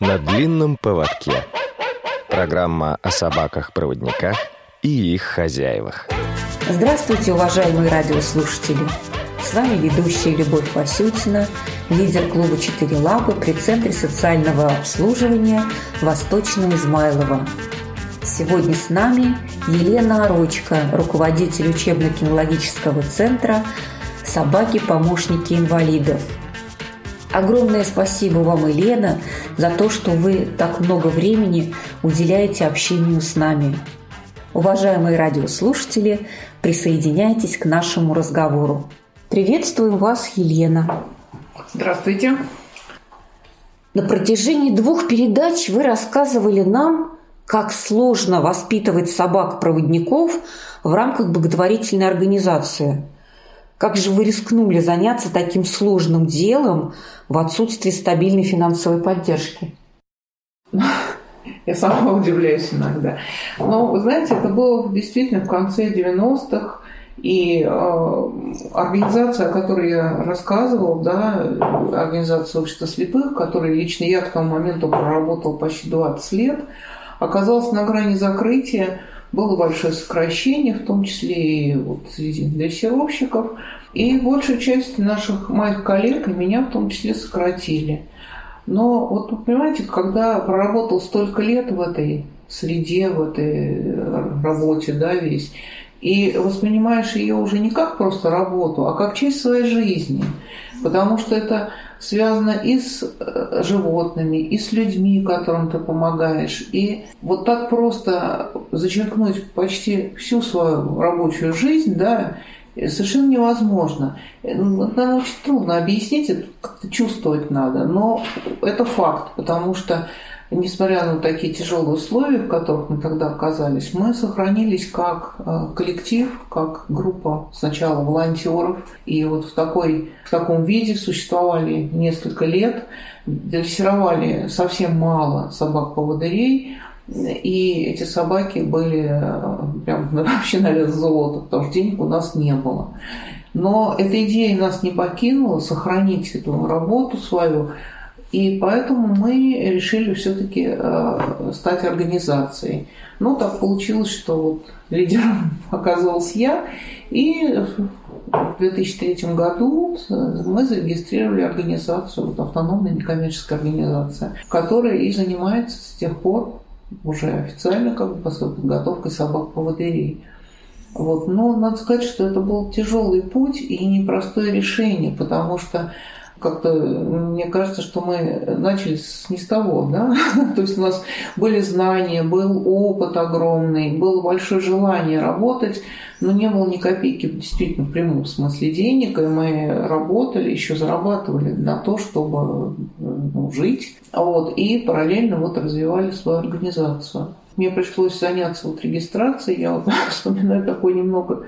На длинном поводке. Программа о собаках-проводниках и их хозяевах. Здравствуйте, уважаемые радиослушатели! С вами ведущая Любовь Васютина, лидер клуба «Четыре лапы» при Центре социального обслуживания Восточного Измайлова. Сегодня с нами Елена Орочка, руководитель учебно-кинологического центра «Собаки-помощники инвалидов», Огромное спасибо вам, Елена, за то, что вы так много времени уделяете общению с нами. Уважаемые радиослушатели, присоединяйтесь к нашему разговору. Приветствуем вас, Елена. Здравствуйте. На протяжении двух передач вы рассказывали нам, как сложно воспитывать собак-проводников в рамках благотворительной организации – как же вы рискнули заняться таким сложным делом в отсутствии стабильной финансовой поддержки? Я сама удивляюсь иногда. Но, знаете, это было действительно в конце 90-х, и э, организация, о которой я рассказывала, да, организация общества слепых, которой лично я к тому моменту проработал почти 20 лет, оказалась на грани закрытия было большое сокращение, в том числе и вот среди дрессировщиков. И большую часть наших моих коллег и меня в том числе сократили. Но вот вы понимаете, когда проработал столько лет в этой среде, в этой работе, да, весь, и воспринимаешь ее уже не как просто работу, а как часть своей жизни. Потому что это связано и с э, животными, и с людьми, которым ты помогаешь. И вот так просто зачеркнуть почти всю свою рабочую жизнь, да, совершенно невозможно. Наверное, очень трудно объяснить, это как-то чувствовать надо, но это факт, потому что несмотря на такие тяжелые условия, в которых мы тогда оказались, мы сохранились как э, коллектив, как группа сначала волонтеров. И вот в, такой, в таком виде существовали несколько лет, дрессировали совсем мало собак-поводырей, и эти собаки были э, прям вообще на вес золота, потому что денег у нас не было. Но эта идея нас не покинула, сохранить эту работу свою, и поэтому мы решили все-таки э, стать организацией. Ну, так получилось, что вот лидером оказалась я. И в 2003 году мы зарегистрировали организацию, вот автономная некоммерческая организация, которая и занимается с тех пор уже официально как бы подготовкой собак-поводырей. Вот. Но надо сказать, что это был тяжелый путь и непростое решение, потому что как-то мне кажется, что мы начали с не с того, да, то есть у нас были знания, был опыт огромный, было большое желание работать, но не было ни копейки действительно в прямом смысле денег, и мы работали, еще зарабатывали на то, чтобы ну, жить, вот, и параллельно вот развивали свою организацию. Мне пришлось заняться вот регистрацией, я вот вспоминаю такой немного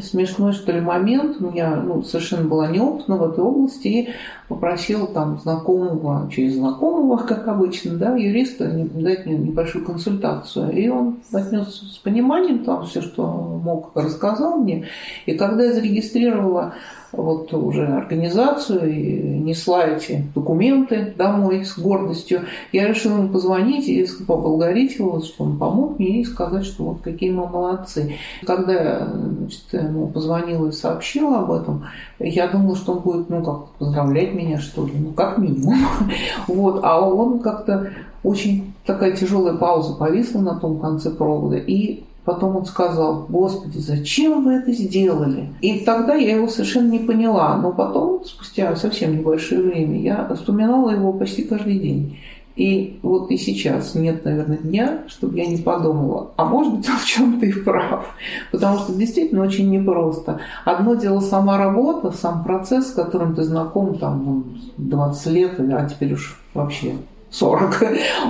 смешной, что ли, момент. У меня ну, совершенно была неопытна в этой области и попросила там знакомого, через знакомого, как обычно, да, юриста дать мне небольшую консультацию. И он отнес с пониманием там все, что мог, рассказал мне. И когда я зарегистрировала вот уже организацию и несла эти документы домой с гордостью. Я решила ему позвонить и поблагодарить его, что он помог мне и сказать, что вот какие мы молодцы. Когда я значит, ему позвонила и сообщила об этом, я думала, что он будет, ну, как поздравлять меня, что ли, ну, как минимум. Вот, а он как-то очень такая тяжелая пауза повисла на том конце провода, и Потом он сказал, Господи, зачем вы это сделали? И тогда я его совершенно не поняла. Но потом, спустя совсем небольшое время, я вспоминала его почти каждый день. И вот и сейчас нет, наверное, дня, чтобы я не подумала, а может быть, он в чем-то и прав. Потому что действительно очень непросто. Одно дело сама работа, сам процесс, с которым ты знаком там 20 ну, лет, а теперь уж вообще 40.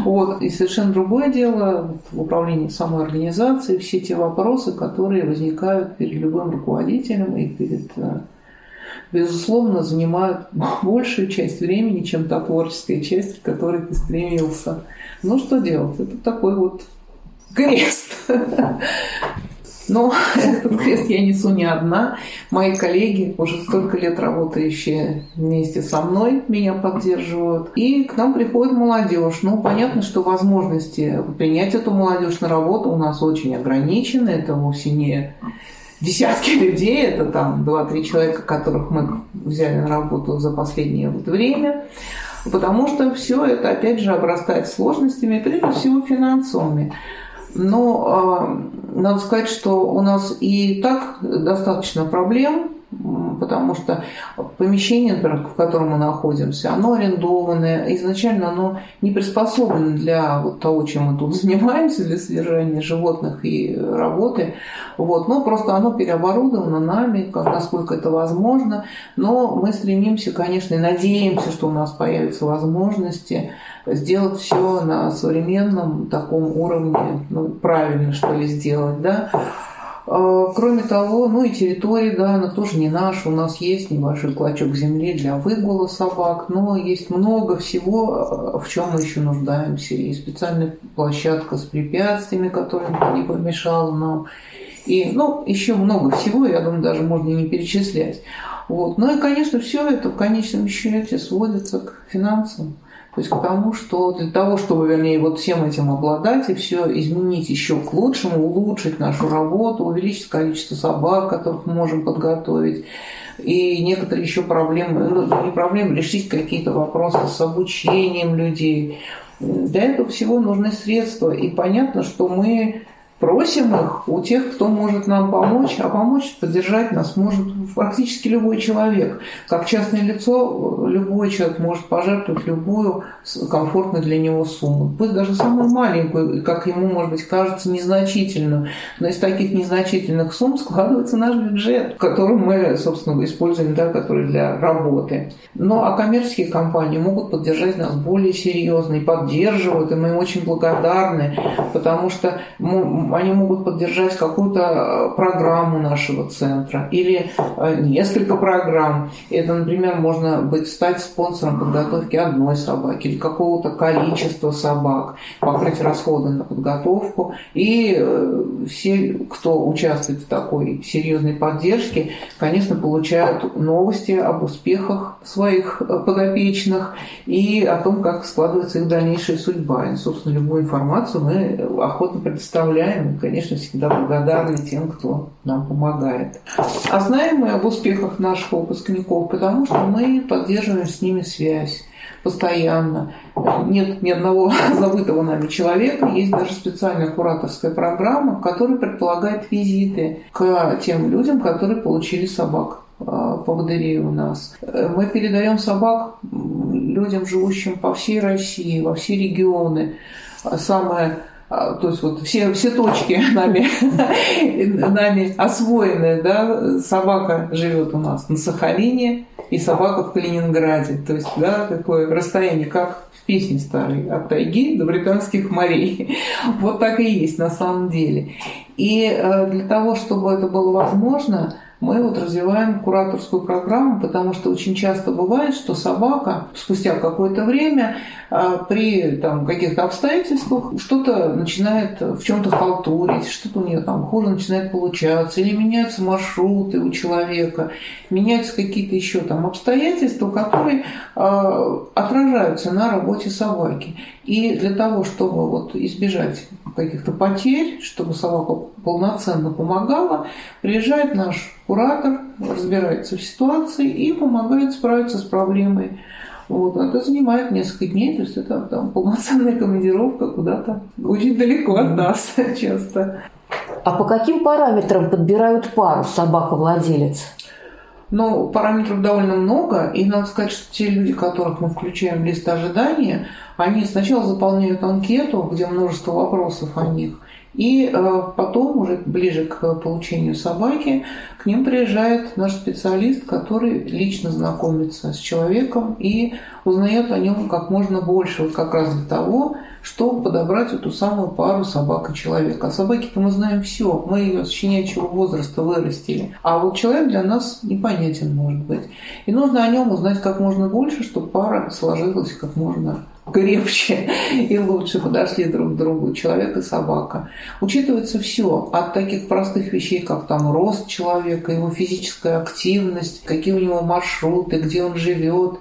Вот. И совершенно другое дело в управлении самой организацией, все те вопросы, которые возникают перед любым руководителем и перед э, безусловно, занимают большую часть времени, чем та творческая часть, к которой ты стремился. Ну, что делать? Это такой вот крест. Но этот крест я несу не одна. Мои коллеги, уже столько лет работающие вместе со мной, меня поддерживают. И к нам приходит молодежь. Ну, понятно, что возможности принять эту молодежь на работу у нас очень ограничены. Это вовсе не десятки людей, это там 2-3 человека, которых мы взяли на работу за последнее вот время. Потому что все это, опять же, обрастает сложностями, прежде всего финансовыми. Но э, надо сказать, что у нас и так достаточно проблем потому что помещение, например, в котором мы находимся, оно арендованное, изначально оно не приспособлено для вот того, чем мы тут занимаемся, для содержания животных и работы, вот, но просто оно переоборудовано нами, как, насколько это возможно, но мы стремимся, конечно, и надеемся, что у нас появятся возможности сделать все на современном таком уровне, ну, правильно, что ли, сделать, да, кроме того, ну и территория, да, она тоже не наша. У нас есть небольшой клочок земли для выгула собак, но есть много всего, в чем мы еще нуждаемся. И специальная площадка с препятствиями, которая не помешала нам. И, ну, еще много всего, я думаю, даже можно не перечислять. Вот. Ну и, конечно, все это в конечном счете сводится к финансам. То есть к тому, что для того, чтобы, вернее, вот всем этим обладать и все изменить еще к лучшему, улучшить нашу работу, увеличить количество собак, которых мы можем подготовить, и некоторые еще проблемы, ну, не проблемы, решить какие-то вопросы с обучением людей. Для этого всего нужны средства. И понятно, что мы просим их у тех, кто может нам помочь, а помочь, поддержать нас может практически любой человек. Как частное лицо, любой человек может пожертвовать любую комфортную для него сумму. Пусть даже самую маленькую, как ему, может быть, кажется, незначительную. Но из таких незначительных сумм складывается наш бюджет, который мы, собственно, используем, да, который для работы. Ну, а коммерческие компании могут поддержать нас более серьезно и поддерживают, и мы им очень благодарны, потому что мы, они могут поддержать какую-то э, программу нашего центра или э, несколько программ. Это, например, можно быть, стать спонсором подготовки одной собаки или какого-то количества собак, покрыть расходы на подготовку. И э, все, кто участвует в такой серьезной поддержке, конечно, получают новости об успехах своих подопечных и о том, как складывается их дальнейшая судьба. И, собственно, любую информацию мы охотно предоставляем мы, конечно, всегда благодарны тем, кто нам помогает. А знаем мы об успехах наших выпускников, потому что мы поддерживаем с ними связь постоянно. Нет ни одного забытого нами человека. Есть даже специальная кураторская программа, которая предполагает визиты к тем людям, которые получили собак а, поводырей у нас. Мы передаем собак людям, живущим по всей России, во все регионы. Самое а, то есть вот все, все точки нами, нами освоены, да, собака живет у нас на Сахалине и собака в Калининграде, то есть, да, такое расстояние, как в песне старой, от тайги до британских морей. Вот так и есть на самом деле. И э, для того, чтобы это было возможно, мы вот развиваем кураторскую программу, потому что очень часто бывает, что собака спустя какое-то время а, при там, каких-то обстоятельствах что-то начинает в чем-то халтурить, что-то у нее там хуже начинает получаться, или меняются маршруты у человека, меняются какие-то еще там обстоятельства, которые э, отражаются на работе собаки. И для того, чтобы вот избежать каких-то потерь, чтобы собака полноценно помогала, приезжает наш куратор, разбирается в ситуации и помогает справиться с проблемой. Вот. Это занимает несколько дней, то есть это там, полноценная командировка куда-то очень далеко от нас часто. А по каким параметрам подбирают пару собака-владелец? Но параметров довольно много, и надо сказать, что те люди, которых мы включаем в лист ожидания, они сначала заполняют анкету, где множество вопросов о них, и э, потом, уже ближе к получению собаки, к ним приезжает наш специалист, который лично знакомится с человеком и узнает о нем как можно больше, вот как раз для того, чтобы подобрать эту самую пару собак и человека. О собаке-то мы знаем все, мы ее с щенячьего возраста вырастили. А вот человек для нас непонятен может быть. И нужно о нем узнать как можно больше, чтобы пара сложилась как можно крепче и лучше подошли друг к другу, человек и собака. Учитывается все, от таких простых вещей, как там рост человека, его физическая активность, какие у него маршруты, где он живет,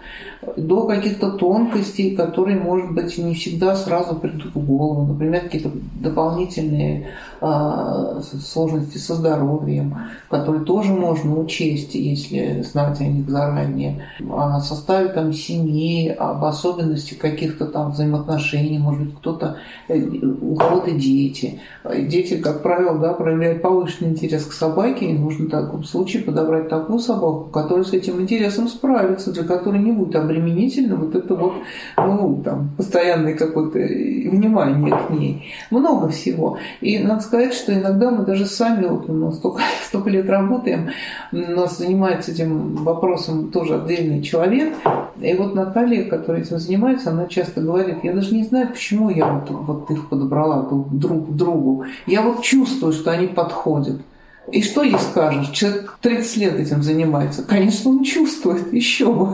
до каких-то тонкостей, которые, может быть, не всегда сразу придут в голову. Например, какие-то дополнительные э, сложности со здоровьем, которые тоже можно учесть, если знать о них заранее. О составе там семьи, об особенности каких-то там взаимоотношений, может быть, кто-то, э, у кого-то дети. Дети, как правило, да, проявляют повышенный интерес к собаке, и нужно в таком случае подобрать такую собаку, которая с этим интересом справится, для которой не будет обременительно вот это вот, ну, там, постоянное какое-то внимание к ней. Много всего. И надо сказать, что иногда мы даже сами, вот мы столько, столько лет работаем, нас занимается этим вопросом тоже отдельный человек. И вот Наталья, которая этим занимается, она часто говорит, я даже не знаю, почему я вот, вот их подобрала друг к другу. Я вот чувствую, что они подходят. И что ей скажешь? Человек 30 лет этим занимается. Конечно, он чувствует, еще бы.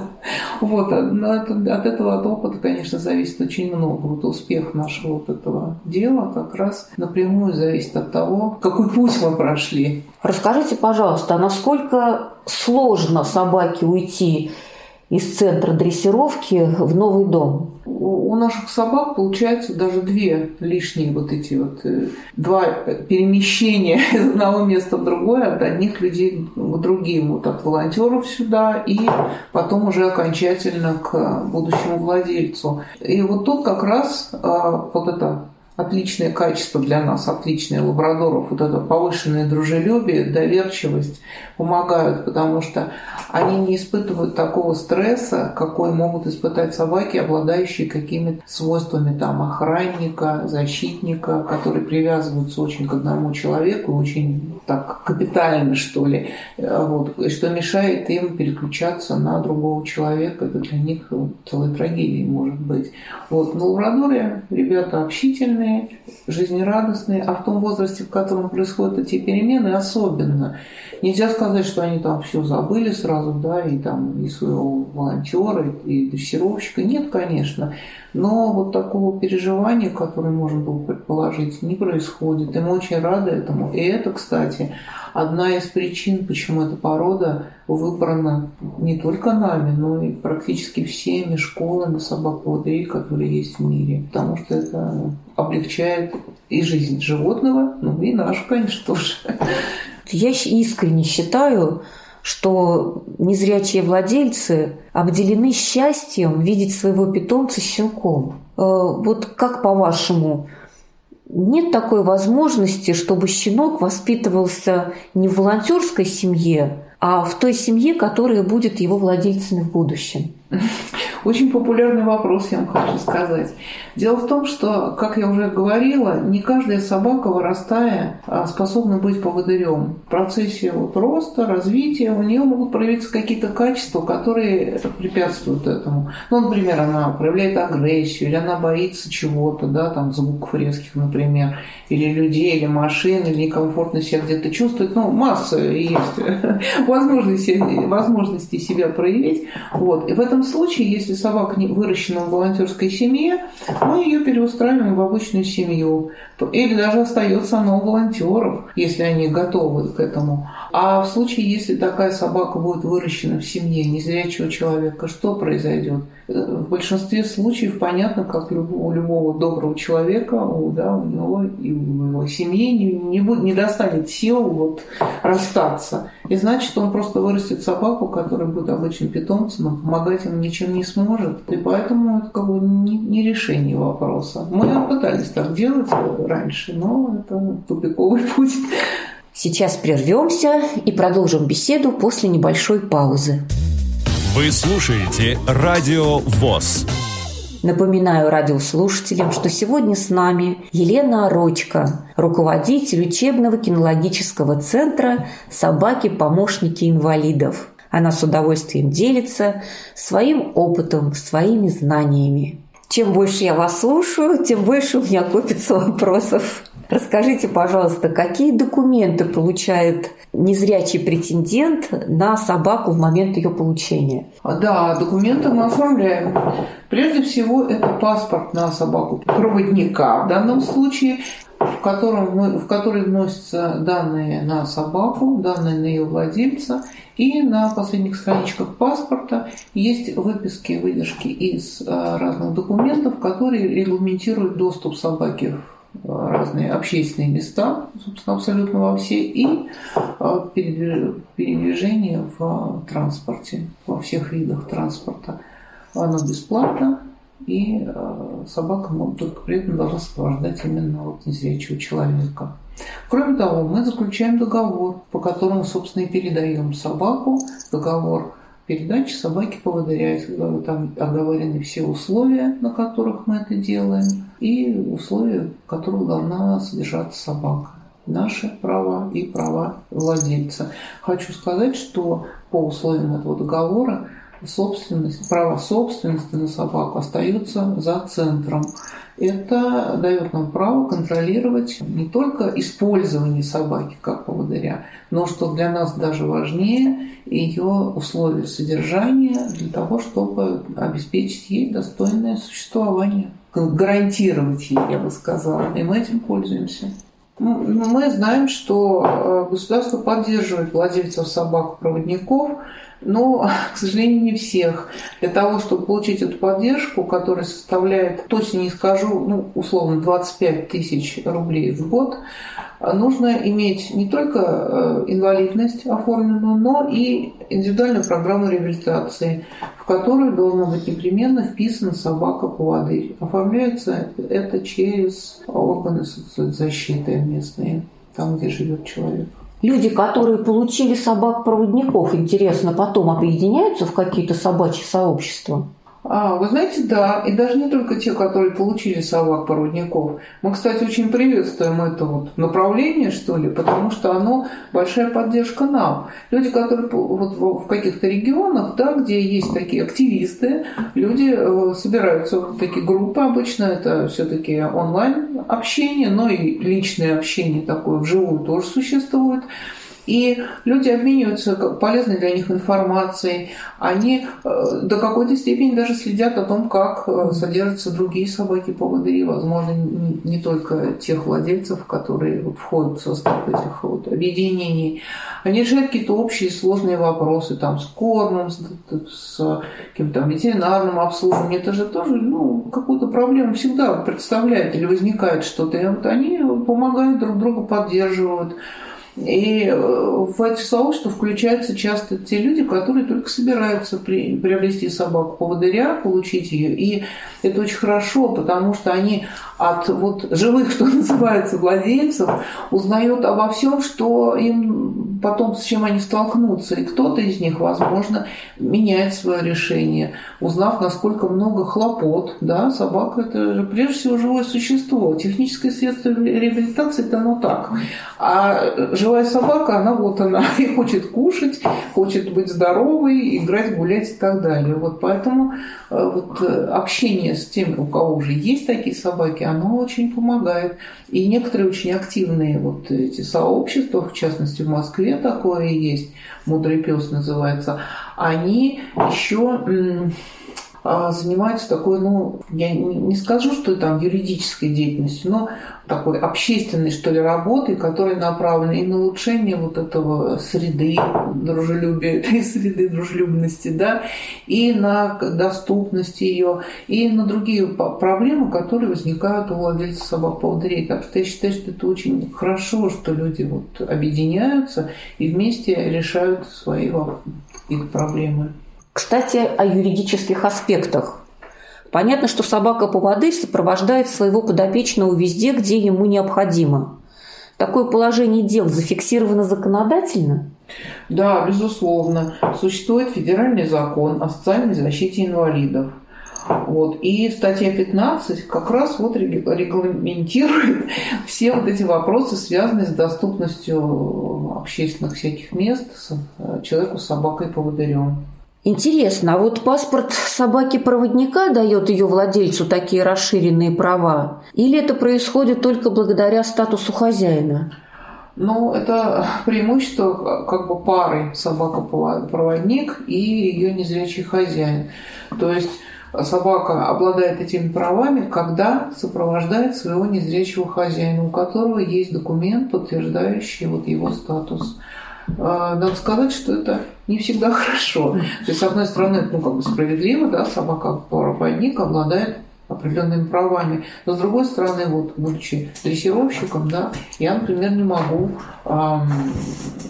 Вот, от, от этого, от опыта, конечно, зависит очень много. Вот успех нашего вот этого дела как раз напрямую зависит от того, какой путь мы прошли. Расскажите, пожалуйста, а насколько сложно собаке уйти из центра дрессировки в новый дом? У наших собак получается даже две лишние вот эти вот э, два перемещения из одного места в другое от одних людей к другим, вот от волонтеров сюда и потом уже окончательно к будущему владельцу. И вот тут как раз а, вот это отличное качество для нас, отличное лабрадоров, вот это повышенное дружелюбие, доверчивость помогают, потому что они не испытывают такого стресса, какой могут испытать собаки, обладающие какими-то свойствами там охранника, защитника, которые привязываются очень к одному человеку, очень так капитально, что ли, вот, что мешает им переключаться на другого человека. Это для них целая трагедия может быть. Вот. Но лабрадоры ребята общительные, активные, жизнерадостные, а в том возрасте, в котором происходят эти перемены, особенно. Нельзя сказать, что они там все забыли сразу, да, и там и своего волонтера, и дрессировщика. Нет, конечно. Но вот такого переживания, которое можно было предположить, не происходит. И мы очень рады этому. И это, кстати, одна из причин, почему эта порода выбрана не только нами, но и практически всеми школами собак-поводырей, которые есть в мире. Потому что это облегчает и жизнь животного, ну и нашу, конечно, тоже. Я искренне считаю, что незрячие владельцы обделены счастьем видеть своего питомца щенком. Э, вот как по-вашему, нет такой возможности, чтобы щенок воспитывался не в волонтерской семье, в той семье, которая будет его владельцами в будущем? Очень популярный вопрос, я вам хочу сказать. Дело в том, что, как я уже говорила, не каждая собака, вырастая, а, способна быть поводырем. В процессе вот роста, развития у нее могут проявиться какие-то качества, которые препятствуют этому. Ну, например, она проявляет агрессию, или она боится чего-то, да, там звуков резких, например, или людей, или машин, или некомфортно себя где-то чувствует. Ну, масса есть возможностей, возможностей себя проявить. Вот. И в этом этом случае, если собака не выращена в волонтерской семье, мы ее переустраиваем в обычную семью. Или даже остается она у волонтеров, если они готовы к этому. А в случае, если такая собака будет выращена в семье незрячего человека, что произойдет? В большинстве случаев понятно, как у любого доброго человека, у, да, у него и у его семьи не, не, будет, не достанет сил вот, расстаться. И значит, он просто вырастет собаку, которая будет обычным питомцем, но помогать ему ничем не сможет. И поэтому это как бы не, не решение вопроса. Мы пытались так делать раньше, но это тупиковый путь. Сейчас прервемся и продолжим беседу после небольшой паузы. Вы слушаете Радио ВОЗ. Напоминаю радиослушателям, что сегодня с нами Елена Орочка, руководитель учебного кинологического центра «Собаки-помощники инвалидов». Она с удовольствием делится своим опытом, своими знаниями. Чем больше я вас слушаю, тем больше у меня копится вопросов. Расскажите, пожалуйста, какие документы получает незрячий претендент на собаку в момент ее получения? Да, документы мы оформляем. Прежде всего, это паспорт на собаку проводника в данном случае, в, котором мы, в который вносятся данные на собаку, данные на ее владельца, и на последних страничках паспорта есть выписки, выдержки из э, разных документов, которые регламентируют доступ собаки в разные общественные места, собственно, абсолютно во все, и э, передвижение в транспорте, во всех видах транспорта. Оно бесплатно, и э, собака только при этом должна сопровождать именно вот незрячего человека. Кроме того, мы заключаем договор, по которому, собственно, и передаем собаку, договор передачи собаки поводыря. Там оговорены все условия, на которых мы это делаем, и условия, в которых должна содержаться собака. Наши права и права владельца. Хочу сказать, что по условиям этого договора собственность, право собственности на собаку остается за центром. Это дает нам право контролировать не только использование собаки как поводыря, но что для нас даже важнее, ее условия содержания для того, чтобы обеспечить ей достойное существование, гарантировать ей, я бы сказала. И мы этим пользуемся. Ну, мы знаем, что э, государство поддерживает владельцев собак-проводников но, к сожалению, не всех. Для того, чтобы получить эту поддержку, которая составляет, точно не скажу, ну, условно, 25 тысяч рублей в год, нужно иметь не только э, инвалидность оформленную, но и индивидуальную программу реабилитации, в которую должна быть непременно вписана собака-поводырь. Оформляется это через органы соцзащиты местные, там, где живет человек. Люди, которые получили собак-проводников, интересно, потом объединяются в какие-то собачьи сообщества? А, вы знаете, да, и даже не только те, которые получили собак-проводников. Мы, кстати, очень приветствуем это вот направление, что ли, потому что оно большая поддержка нам. Люди, которые вот в каких-то регионах, да, где есть такие активисты, люди э, собираются в такие группы, обычно это все-таки онлайн общение, но и личное общение такое вживую тоже существует. И люди обмениваются полезной для них информацией. Они э, до какой-то степени даже следят о том, как э, содержатся другие собаки-поводыри, возможно, не только тех владельцев, которые входят в состав этих вот объединений. Они решают какие-то общие сложные вопросы там, с кормом, с, с каким-то ветеринарным обслуживанием. Это же тоже ну, какую-то проблему всегда представляет или возникает что-то. И вот они помогают друг друга, поддерживают. И э, в эти сообщества включаются часто те люди, которые только собираются при, приобрести собаку поводыря, получить ее. И это очень хорошо, потому что они от вот живых, что называется, владельцев узнают обо всем, что им потом с чем они столкнутся. И кто-то из них, возможно, меняет свое решение, узнав, насколько много хлопот. Да, собака – это же прежде всего живое существо. Техническое средство реабилитации – это оно так. А живая собака, она вот она и хочет кушать, хочет быть здоровой, играть, гулять и так далее. Вот поэтому э, вот э, общение с теми, у кого уже есть такие собаки, оно очень помогает. И некоторые очень активные вот эти сообщества, в частности в Москве такое есть, «Мудрый пес» называется, они еще а, занимаются такой, ну, я не скажу, что там юридической деятельностью, но такой общественной, что ли, работой, которая направлена и на улучшение вот этого среды дружелюбия, среды дружелюбности, да, и на доступность ее, и на другие проблемы, которые возникают у владельцев собак-поводырей. Так что я считаю, что это очень хорошо, что люди вот объединяются и вместе решают свои проблемы. Кстати, о юридических аспектах. Понятно, что собака по воды сопровождает своего подопечного везде, где ему необходимо. Такое положение дел зафиксировано законодательно? Да, безусловно. Существует федеральный закон о социальной защите инвалидов. Вот. И статья 15 как раз вот регламентирует все вот эти вопросы, связанные с доступностью общественных всяких мест человеку с собакой-поводырем. Интересно, а вот паспорт собаки-проводника дает ее владельцу такие расширенные права? Или это происходит только благодаря статусу хозяина? Ну, это преимущество как бы пары собака-проводник и ее незрячий хозяин. То есть собака обладает этими правами, когда сопровождает своего незрячего хозяина, у которого есть документ, подтверждающий вот его статус. А, надо сказать, что это не всегда хорошо. То есть, с одной стороны, ну, как бы справедливо, да, собака-проводник обладает определенными правами. Но с другой стороны, вот, будучи дрессировщиком, да, я, например, не могу эм,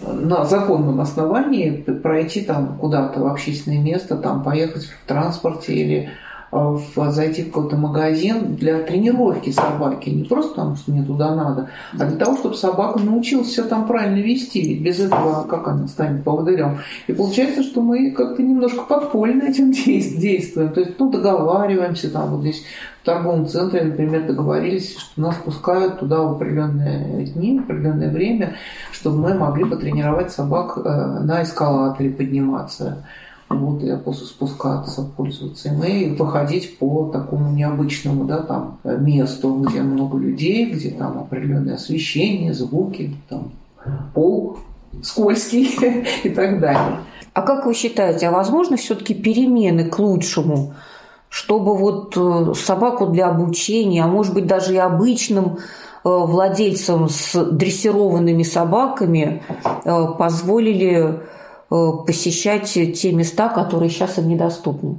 на законном основании пройти там куда-то в общественное место, там поехать в транспорте или в, зайти в какой-то магазин для тренировки собаки. Не просто потому, что мне туда надо, а для того, чтобы собака научилась себя там правильно вести. Ведь без этого как она станет поводырем? И получается, что мы как-то немножко подпольно этим действуем. То есть, ну, договариваемся там вот здесь в торговом центре, например, договорились, что нас пускают туда в определенные дни, в определенное время, чтобы мы могли потренировать собак э, на эскалаторе подниматься вот, и спускаться, пользоваться и походить по такому необычному, да, там, месту, где много людей, где там определенное освещение, звуки, там, пол скользкий и так далее. А как вы считаете, а возможно все-таки перемены к лучшему, чтобы вот э, собаку для обучения, а может быть даже и обычным э, владельцам с дрессированными собаками э, позволили посещать те места, которые сейчас им недоступны?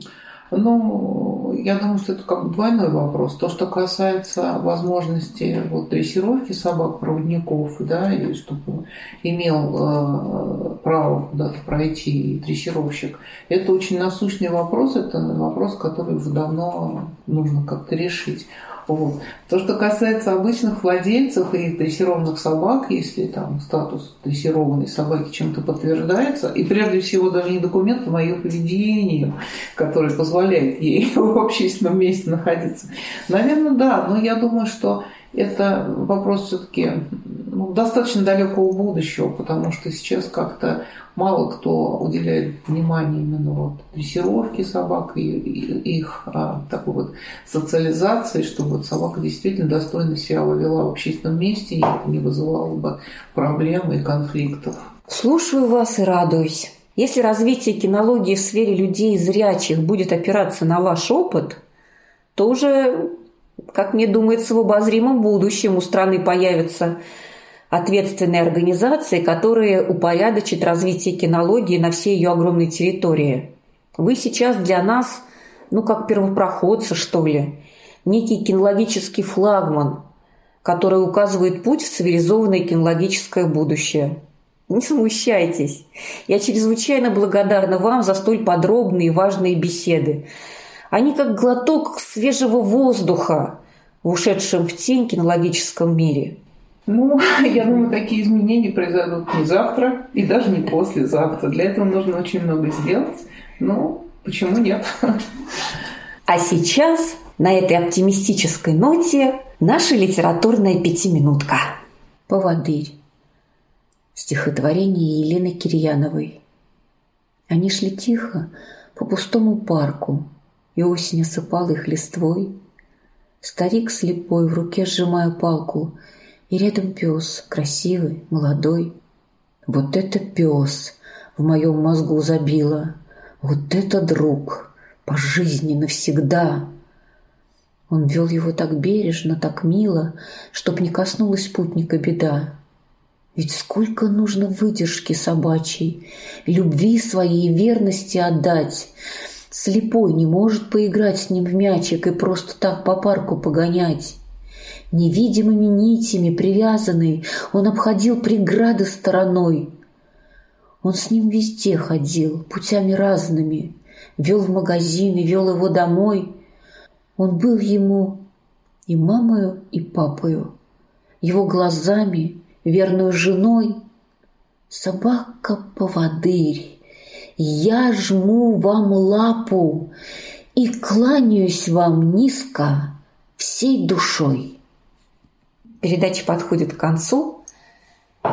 Ну, я думаю, что это как бы двойной вопрос. То, что касается возможности вот, дрессировки собак-проводников, да, и чтобы имел э, право куда-то пройти дрессировщик, это очень насущный вопрос, это вопрос, который уже давно нужно как-то решить. Вот. То, что касается обычных владельцев и дрессированных собак, если там статус дрессированной собаки чем-то подтверждается, и прежде всего даже не документом, а ее поведением, который позволяет ей в общественном месте находиться, наверное, да, но я думаю, что это вопрос все-таки ну, достаточно далекого будущего, потому что сейчас как-то мало кто уделяет внимание именно вот дрессировке собак и, и их а, такой вот социализации, чтобы вот собака действительно достойно себя вела в общественном месте и это не вызывало бы проблем и конфликтов. Слушаю вас и радуюсь. Если развитие кинологии в сфере людей зрячих будет опираться на ваш опыт, то уже, как мне думается, в обозримом будущем у страны появится ответственные организации, которые упорядочат развитие кинологии на всей ее огромной территории. Вы сейчас для нас, ну, как первопроходцы, что ли, некий кинологический флагман, который указывает путь в цивилизованное кинологическое будущее. Не смущайтесь. Я чрезвычайно благодарна вам за столь подробные и важные беседы. Они как глоток свежего воздуха в ушедшем в тень кинологическом мире. Ну, я думаю, такие изменения произойдут не завтра и даже не послезавтра. Для этого нужно очень много сделать. Ну, почему нет? А сейчас на этой оптимистической ноте наша литературная пятиминутка. «Поводырь». Стихотворение Елены Кирьяновой. Они шли тихо по пустому парку, и осень осыпала их листвой. Старик слепой в руке сжимая палку – и рядом пес, красивый, молодой. Вот это пес в моем мозгу забило. Вот это друг, по жизни навсегда. Он вел его так бережно, так мило, Чтоб не коснулась спутника беда. Ведь сколько нужно выдержки собачьей, Любви своей верности отдать. Слепой не может поиграть с ним в мячик И просто так по парку погонять. Невидимыми нитями привязанный, он обходил преграды стороной. Он с ним везде ходил, путями разными, вел в магазин и вел его домой. Он был ему и мамою, и папою, его глазами, верную женой. Собака-поводырь, я жму вам лапу и кланяюсь вам низко всей душой. Передача подходит к концу.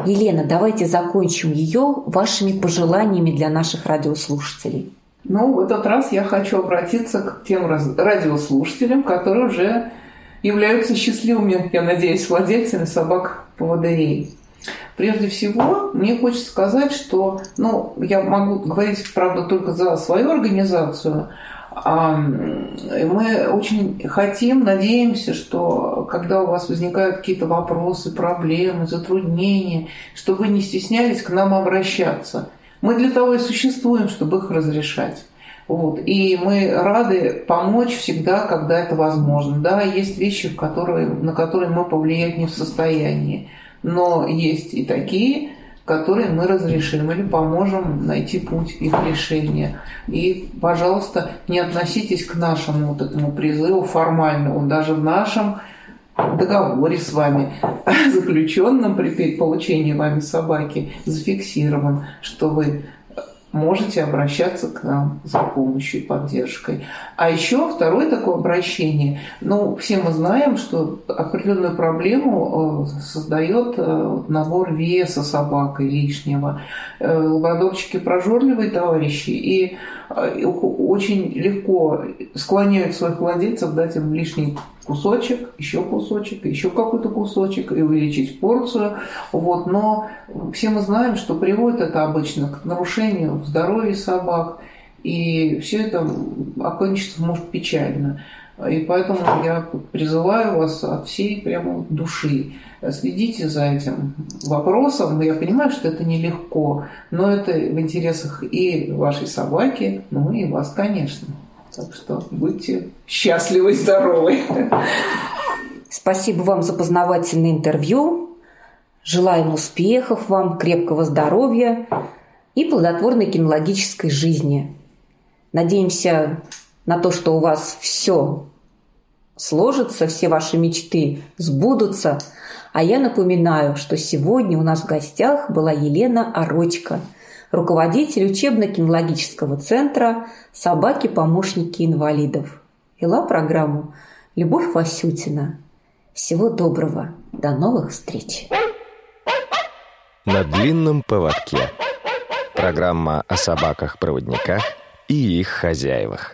Елена, давайте закончим ее вашими пожеланиями для наших радиослушателей. Но в этот раз я хочу обратиться к тем радиослушателям, которые уже являются счастливыми, я надеюсь, владельцами собак-поводырей. Прежде всего, мне хочется сказать, что, ну, я могу говорить, правда, только за свою организацию, а, мы очень хотим, надеемся, что когда у вас возникают какие-то вопросы, проблемы, затруднения, что вы не стеснялись к нам обращаться. Мы для того и существуем, чтобы их разрешать. Вот. И мы рады помочь всегда, когда это возможно. Да, есть вещи, которые, на которые мы повлиять не в состоянии. Но есть и такие, которые мы разрешим или поможем найти путь их решения. И, пожалуйста, не относитесь к нашему вот этому призыву формально. Он даже в нашем договоре с вами, заключенном при получении вами собаки, зафиксирован, что вы можете обращаться к нам за помощью и поддержкой. А еще второе такое обращение. Ну, все мы знаем, что определенную проблему э, создает э, набор веса собакой лишнего. Э, лабрадорчики прожорливые товарищи и очень легко склоняют своих владельцев дать им лишний кусочек, еще кусочек, еще какой-то кусочек и увеличить порцию. Вот. Но все мы знаем, что приводит это обычно к нарушению здоровья собак, и все это окончится может печально. И поэтому я призываю вас от всей прямо души. Следите за этим вопросом. Я понимаю, что это нелегко, но это в интересах и вашей собаки, ну и вас, конечно. Так что будьте счастливы и здоровы. Спасибо вам за познавательное интервью. Желаем успехов вам, крепкого здоровья и плодотворной кинологической жизни. Надеемся на то, что у вас все сложится, все ваши мечты сбудутся. А я напоминаю, что сегодня у нас в гостях была Елена Орочка – руководитель учебно-кинологического центра «Собаки-помощники инвалидов». Вела программу Любовь Васютина. Всего доброго. До новых встреч. На длинном поводке. Программа о собаках-проводниках и их хозяевах.